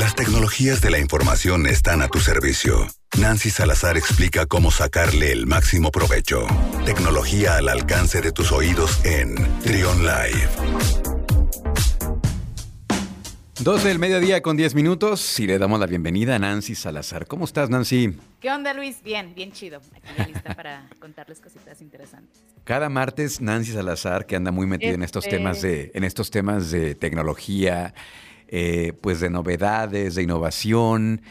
Las tecnologías de la información están a tu servicio. Nancy Salazar explica cómo sacarle el máximo provecho. Tecnología al alcance de tus oídos en Trion Live. 12 del mediodía con 10 minutos y le damos la bienvenida a Nancy Salazar. ¿Cómo estás, Nancy? ¿Qué onda, Luis? Bien, bien chido. Aquí ya lista para contarles cositas interesantes. Cada martes, Nancy Salazar, que anda muy metida en estos Este- temas de, en estos temas de tecnología, eh, pues de novedades, de innovación.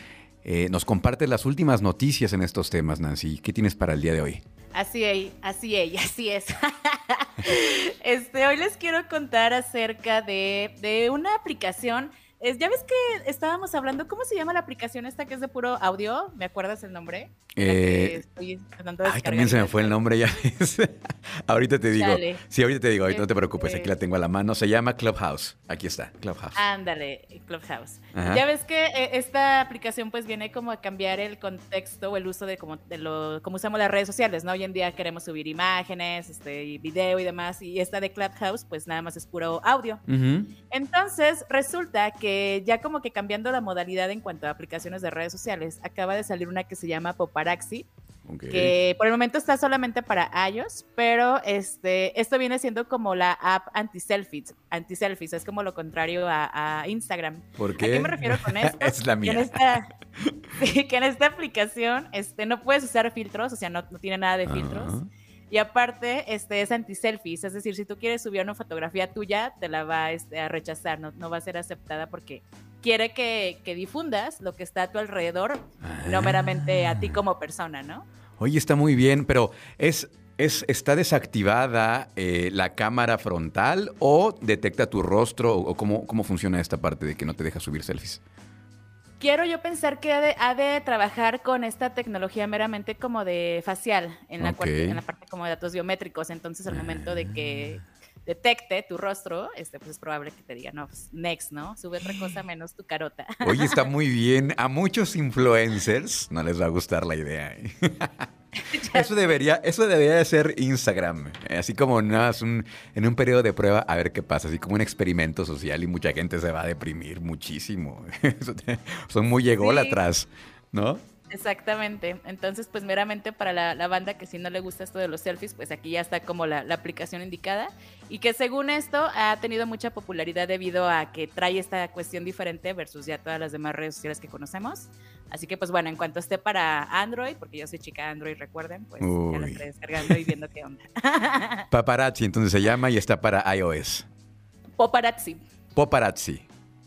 eh, nos comparte las últimas noticias en estos temas, Nancy. ¿Qué tienes para el día de hoy? Así es, así es, así es. Este, hoy les quiero contar acerca de, de una aplicación. Es- ya ves que estábamos hablando, ¿cómo se llama la aplicación esta que es de puro audio? ¿Me acuerdas el nombre? Eh, estoy tratando de Ay, también se me fue el nombre ya. ahorita te digo. Chale. Sí, ahorita te digo, ahorita no te preocupes, aquí la tengo a la mano. Se llama Clubhouse. Aquí está, Clubhouse. Ándale, Clubhouse. Ajá. Ya ves que eh, esta aplicación pues viene como a cambiar el contexto o el uso de como de lo como usamos las redes sociales, ¿no? Hoy en día queremos subir imágenes, este, y video y demás, y esta de Clubhouse pues nada más es puro audio. Entonces, resulta que ya como que cambiando la modalidad en cuanto a aplicaciones de redes sociales, acaba de salir una que se llama Poparaxi, Que por el momento está solamente para iOS, pero este, esto viene siendo como la app anti-selfies, anti-selfies, es como lo contrario a, a Instagram. ¿Por ¿A qué? qué me refiero con esto? es la Que en mía. esta, sí, que en esta aplicación este, no puedes usar filtros, o sea, no, no tiene nada de filtros. Y aparte, este es anti-selfies, es decir, si tú quieres subir una fotografía tuya, te la va este, a rechazar, no, no va a ser aceptada porque quiere que, que difundas lo que está a tu alrededor, no meramente a ti Ah. como persona, ¿no? Oye, está muy bien, pero es, es está desactivada eh, la cámara frontal o detecta tu rostro o, o cómo, cómo funciona esta parte de que no te deja subir selfies. Quiero yo pensar que ha de, ha de trabajar con esta tecnología meramente como de facial, en la, Ok. cuarte- en la parte como de datos biométricos. Entonces, al momento de que detecte tu rostro, este, pues es probable que te diga, no, pues, next, ¿no? Sube otra cosa menos tu carota. Oye, está muy bien. A muchos influencers no les va a gustar la idea. ¿eh? Eso debería, eso debería de ser Instagram. eh, Así como nada, más un- en un periodo de prueba a ver qué pasa. Así como un experimento social y mucha gente se va a deprimir muchísimo. Son muy ególatras, ¿no? Exactamente. Entonces, pues meramente para la, la banda que si no le gusta esto de los selfies, pues aquí ya está como la, la aplicación indicada. Y que según esto ha tenido mucha popularidad debido a que trae esta cuestión diferente versus ya todas las demás redes sociales que conocemos. Así que, pues bueno, en cuanto esté para Android, porque yo soy chica Android, recuerden, pues ya la Uy. estaré descargando y viendo qué onda. Paparazzi, entonces se llama y está para iOS. Paparazzi. Paparazzi.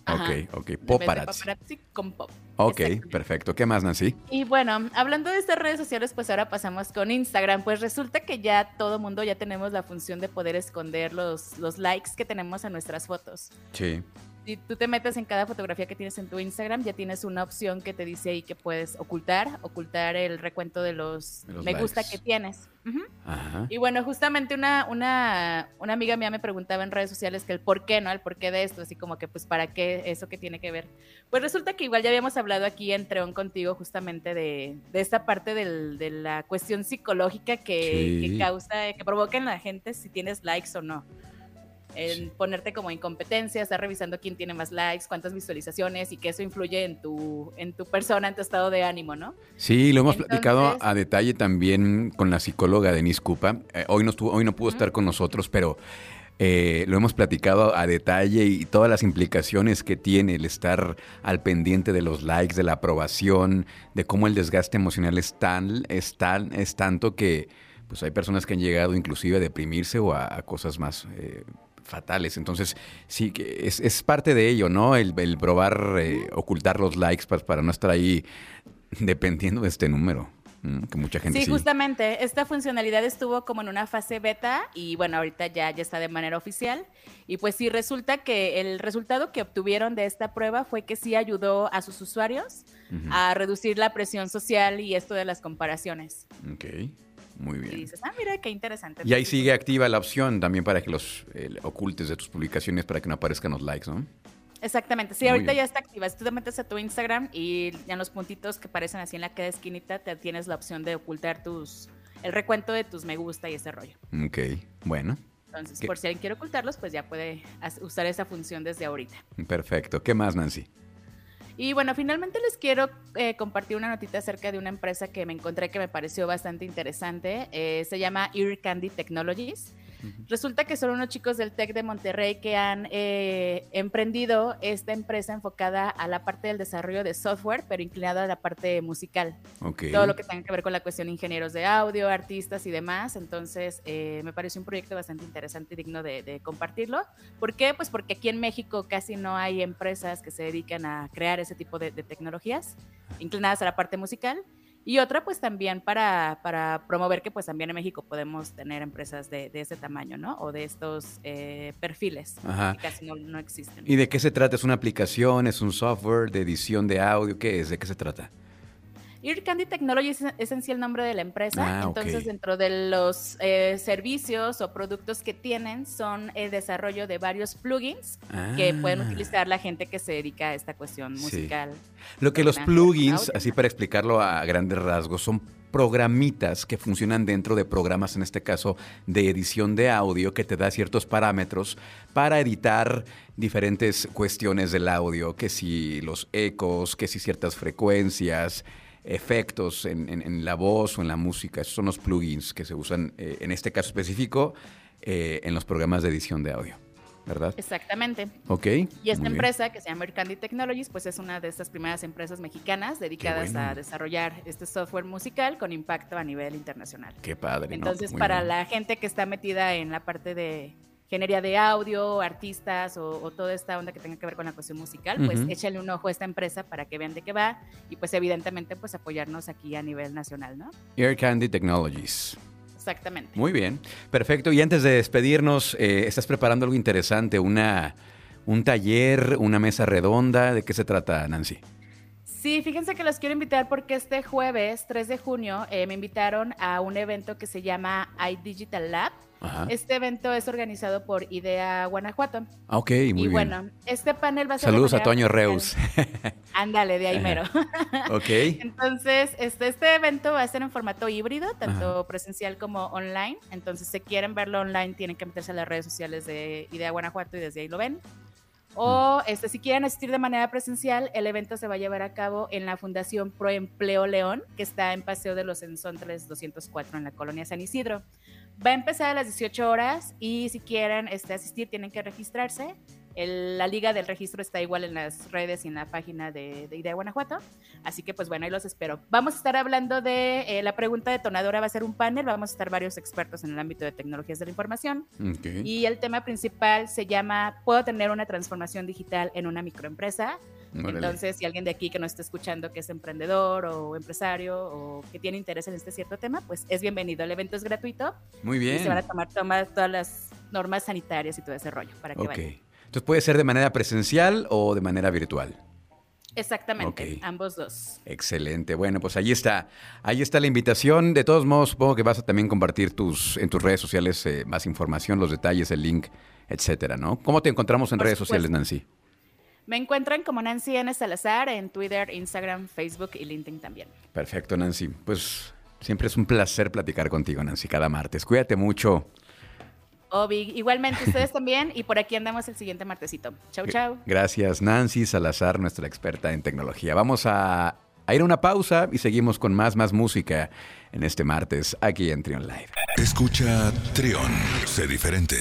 Ajá. Ok, ok. De Paparazzi. con pop. Ok, perfecto. ¿Qué más, Nancy? Y bueno, hablando de estas redes sociales, pues ahora pasamos con Instagram. Pues resulta que ya todo mundo ya tenemos la función de poder esconder los, los likes que tenemos en nuestras fotos. Sí. Si tú te metes en cada fotografía que tienes en tu Instagram, ya tienes una opción que te dice ahí que puedes ocultar, ocultar el recuento de los, De los me gusta que tienes. Ajá. Y bueno, justamente una, una, una amiga mía me preguntaba en redes sociales que el por qué, ¿no? El por qué de esto, así como que pues para qué, eso que tiene que ver. Pues resulta que igual ya habíamos hablado aquí en Treón contigo justamente de, de esta parte del- de la cuestión psicológica que, Sí. que causa, que provoca en la gente si tienes likes o no. En ponerte como incompetencia, estar revisando quién tiene más likes, cuántas visualizaciones y que eso influye en tu, en tu persona, en tu estado de ánimo, ¿no? Sí, lo hemos Entonces- platicado a detalle también con la psicóloga Denise Cupa. Eh, hoy, no estuvo, hoy no pudo estar con nosotros, pero eh, lo hemos platicado a detalle y todas las implicaciones que tiene el estar al pendiente de los likes, de la aprobación, de cómo el desgaste emocional es tan, es tan, es tanto que pues hay personas que han llegado inclusive a deprimirse o a, a cosas más eh, fatales. Entonces, sí, que es, es parte de ello, ¿no? El, el probar eh, ocultar los likes para, para no estar ahí dependiendo de este número. Que mucha gente Sí, sí. justamente. Esta funcionalidad estuvo como en una fase beta y bueno, ahorita ya, ya está de manera oficial. Y pues sí, resulta que el resultado que obtuvieron de esta prueba fue que sí ayudó a sus usuarios a reducir la presión social y esto de las comparaciones. Ok, muy Y bien. dices, ah, mira, qué interesante. Y ahí sigue activa la opción también para que los eh, ocultes de tus publicaciones para que no aparezcan los likes, ¿no? Exactamente, sí, Muy ahorita bien. ya está activa. Si tú te metes a tu Instagram y ya en los puntitos que aparecen así en la cada esquinita, te tienes la opción de ocultar tus el recuento de tus me gusta y ese rollo. Ok, bueno, Entonces, ¿Qué? por si alguien quiere ocultarlos, pues ya puede usar esa función desde ahorita. perfecto. ¿Qué más, Nancy? Y bueno, finalmente les quiero eh, compartir una notita acerca de una empresa que me encontré que me pareció bastante interesante. Eh, se llama Ear Candy Technologies. Resulta que son unos chicos del TEC de Monterrey que han eh, emprendido esta empresa enfocada a la parte del desarrollo de software, pero inclinada a la parte musical. Todo lo que tenga que ver con la cuestión de ingenieros de audio, artistas y demás. Entonces, eh, me pareció un proyecto bastante interesante y digno de, compartirlo. ¿Por qué? Pues porque aquí en México casi no hay empresas que se dedican a crear ese tipo de tecnologías inclinadas a la parte musical. Y otra, pues también para, para, promover que pues también en México podemos tener empresas de, de ese tamaño, ¿no? O de estos eh, perfiles que casi no, no, existen. ¿Y de qué se trata? ¿Es una aplicación? ¿Es un software de edición de audio? ¿Qué es? ¿De qué se trata? Ear Candy Technology es, en sí el nombre de la empresa. Ah, Entonces, dentro de los eh, servicios o productos que tienen, son el desarrollo de varios plugins que pueden ah. utilizar la gente que se dedica a esta cuestión musical. Lo que los plugins, así para explicarlo a grandes rasgos, son programitas que funcionan dentro de programas, en este caso de edición de audio, que te da ciertos parámetros para editar diferentes cuestiones del audio, que si los ecos, que si ciertas frecuencias, efectos en, la voz o en la música. Esos son los plugins que se usan, eh, en este caso específico, eh, en los programas de edición de audio. ¿verdad? Exactamente. Ok. Y esta empresa, que se llama Candy Technologies, pues es una de estas primeras empresas mexicanas dedicadas a desarrollar este software musical con impacto a nivel internacional. Qué padre. Entonces, para la gente que está metida en la parte de ingeniería de audio, artistas o, toda esta onda que tenga que ver con la cuestión musical, pues échale un ojo a esta empresa para que vean de qué va y pues evidentemente pues apoyarnos aquí a nivel nacional, ¿no? Air Candy Technologies. Exactamente. Muy bien, perfecto. Y antes de despedirnos, eh, ¿estás preparando algo interesante? Una, ¿Un taller, una mesa redonda? ¿De qué se trata, Nancy? Sí, fíjense que los quiero invitar porque este jueves 3 de junio eh, me invitaron a un evento que se llama iDigital Lab este evento es organizado por Idea Guanajuato. Ah, ok, muy bien. Y bueno, este panel va a ser. Saludos a Toño Reus. Ándale, de ahí mero. ok. Entonces, este, este evento va a ser en formato híbrido, tanto presencial como online. Entonces, si quieren verlo online, tienen que meterse a las redes sociales de Idea Guanajuato y desde ahí lo ven. O mm. este, si quieren asistir de manera presencial, el evento se va a llevar a cabo en la Fundación Pro Empleo León, que está en Paseo de los Ensontres 204 en la colonia San Isidro. Va a empezar a las 18 horas y si quieren este, asistir tienen que registrarse. la liga del registro está igual en las redes y en la página de, Idea Guanajuato. Así que pues bueno, ahí los espero. Vamos a estar hablando de eh, la pregunta detonadora, va a ser un panel, vamos a estar varios expertos en el ámbito de tecnologías de la información. Y el tema principal se llama, ¿puedo tener una transformación digital en una microempresa? Entonces, si alguien de aquí que nos está escuchando que es emprendedor o empresario o que tiene interés en este cierto tema, pues es bienvenido. El evento es gratuito. Muy bien. Y se van a tomar, todas las normas sanitarias y todo ese rollo para que okay. Entonces puede ser de manera presencial o de manera virtual. Exactamente, ambos dos. Excelente. Bueno, pues ahí está. Ahí está la invitación. De todos modos, supongo que vas a también compartir tus, en tus redes sociales eh, más información, los detalles, el link, etcétera, ¿no? ¿Cómo te encontramos en redes sociales, Nancy? Me encuentran como Nancy N. Salazar en Twitter, Instagram, Facebook y LinkedIn también. Perfecto, Nancy. Pues siempre es un placer platicar contigo, Nancy, cada martes. Cuídate mucho. Obi, igualmente ustedes también y por aquí andamos el siguiente martesito. Chau, chau. Gracias, Nancy Salazar, nuestra experta en tecnología. Vamos a, a ir a una pausa y seguimos con más, más música en este martes aquí en Trion Live. Escucha Trion, sé diferente.